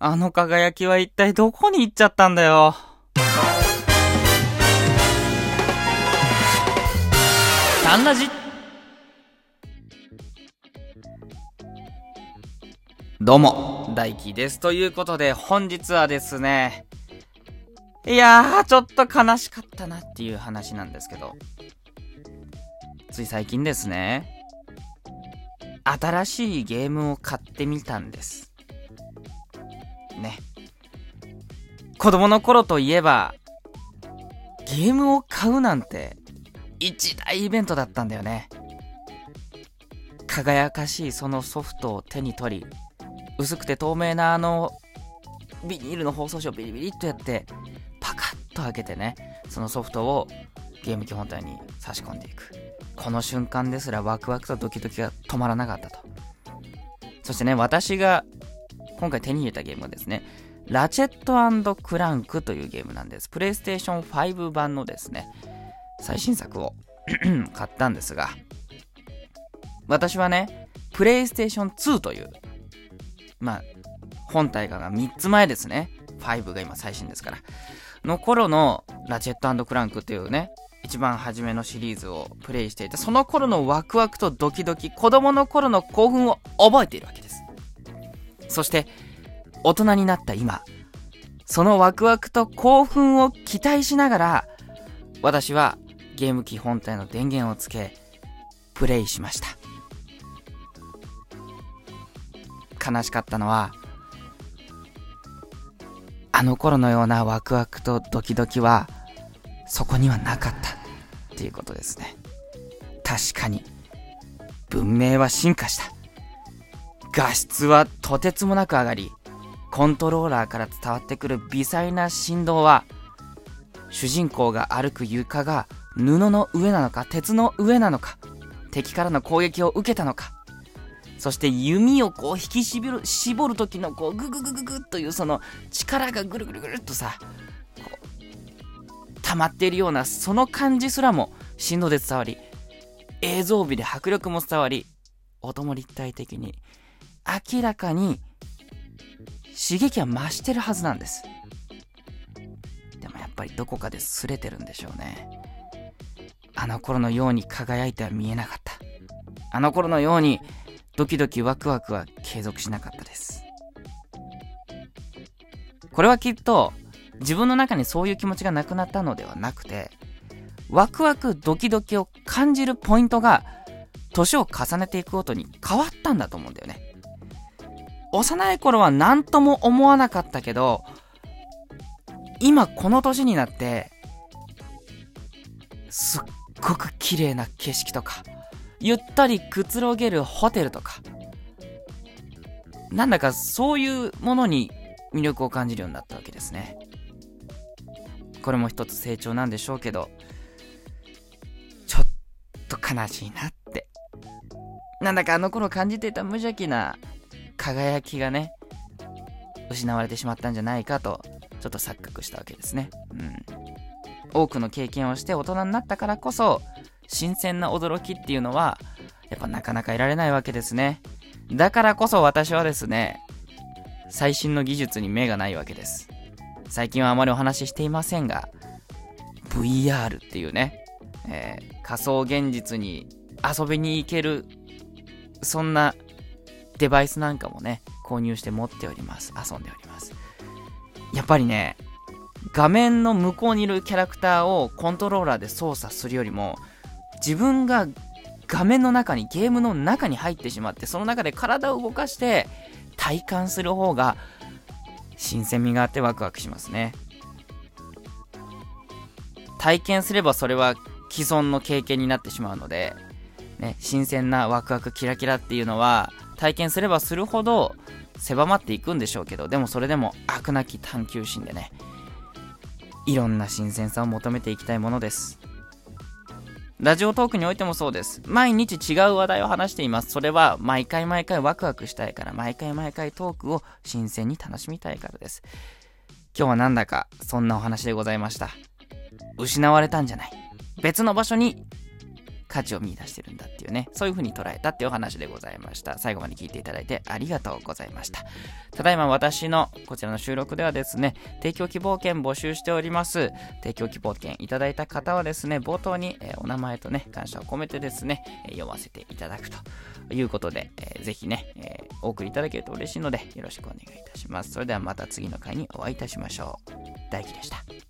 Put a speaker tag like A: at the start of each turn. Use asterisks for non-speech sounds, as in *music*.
A: あの輝きは一体どこに行っちゃったんだよ。サンラジどうも、大輝です。ということで、本日はですね、いやー、ちょっと悲しかったなっていう話なんですけど、つい最近ですね、新しいゲームを買ってみたんです。ね。子供の頃といえば、ゲームを買うなんて、一大イベントだったんだよね。輝かしいそのソフトを手に取り、薄くて透明なあの、ビニールの包装紙をビリビリっとやって、パカッと開けてね、そのソフトをゲーム機本体に差し込んでいく。この瞬間ですらワクワクとドキドキが止まらなかったと。そしてね、私が今回手に入れたゲームはですね、ラチェットクランクというゲームなんです。プレイステーション5版のですね、最新作を *clears throat* 買ったんですが、私はね、プレイステーション2という、まあ、本体が3つ前ですね。5が今最新ですから。の頃のラチェットクランクというね、一番初めのシリーズをプレイしていた、その頃のワクワクとドキドキ、子供の頃の興奮を覚えているわけです。そして、大人になった今、そのワクワクと興奮を期待しながら、私はゲーム機本体の電源をつけ、プレイしました。悲しかったのは、あの頃のようなワクワクとドキドキは、そこにはなかったっていうことですね。確かに、文明は進化した。画質はとてつもなく上がり、コントローラーから伝わってくる微細な振動は、主人公が歩く床が布の上なのか鉄の上なのか、敵からの攻撃を受けたのか、そして弓をこう引き絞る、絞る時のこうグググググというその力がぐるぐるぐるっとさ、こう、溜まっているようなその感じすらも振動で伝わり、映像美で迫力も伝わり、音も立体的に、明らかに刺激は増してるはずなんです。でもやっぱりどこかで擦れてるんでしょうね。あの頃のように輝いては見えなかった。あの頃のようにドキドキワクワクは継続しなかったです。これはきっと自分の中にそういう気持ちがなくなったのではなくて、ワクワクドキドキを感じるポイントが年を重ねていくごとに変わったんだと思うんだよね。幼い頃は何とも思わなかったけど、今この年になって、すっごく綺麗な景色とか、ゆったりくつろげるホテルとか、なんだかそういうものに魅力を感じるようになったわけですね。これも一つ成長なんでしょうけど、ちょっと悲しいなって。なんだかあの頃感じていた無邪気な輝きがね、失われてしまったんじゃないかと、ちょっと錯覚したわけですね。うん。多くの経験をして大人になったからこそ、新鮮な驚きっていうのは、やっぱなかなか得られないわけですね。だからこそ私はですね、最新の技術に目がないわけです。最近はあまりお話ししていませんが、VR っていうね、えー仮想現実に遊びに行ける、そんなデバイスなんかもね、購入して持っております。遊んでおります。やっぱりね、画面の向こうにいるキャラクターをコントローラーで操作するよりも、自分が画面の中に、ゲームの中に入ってしまって、その中で体を動かして体感する方が新鮮味があってワクワクしますね。体験すればそれは既存の経験になってしまうので、ね、新鮮なワクワクキラキラっていうのは体験すればするほど狭まっていくんでしょうけどでもそれでも飽くなき探求心でねいろんな新鮮さを求めていきたいものです。ラジオトークにおいてもそうです。毎日違う話題を話しています。それは毎回毎回ワクワクしたいから毎回毎回トークを新鮮に楽しみたいからです。今日はなんだかそんなお話でございました。失われたんじゃない。別の場所に価値を見出してるんだっていうね、そういう風に捉えたっていうお話でございました。最後まで聞いていただいてありがとうございました。ただいま私のこちらの収録ではですね、提供希望券募集しております。提供希望券いただいた方はですね、冒頭に、えー、お名前とね、感謝を込めてですね、え、読ませていただくということで、えー、ぜひね、えー、お送りいただけると嬉しいので、よろしくお願いいたします。それではまた次の回にお会いいたしましょう。大輝でした。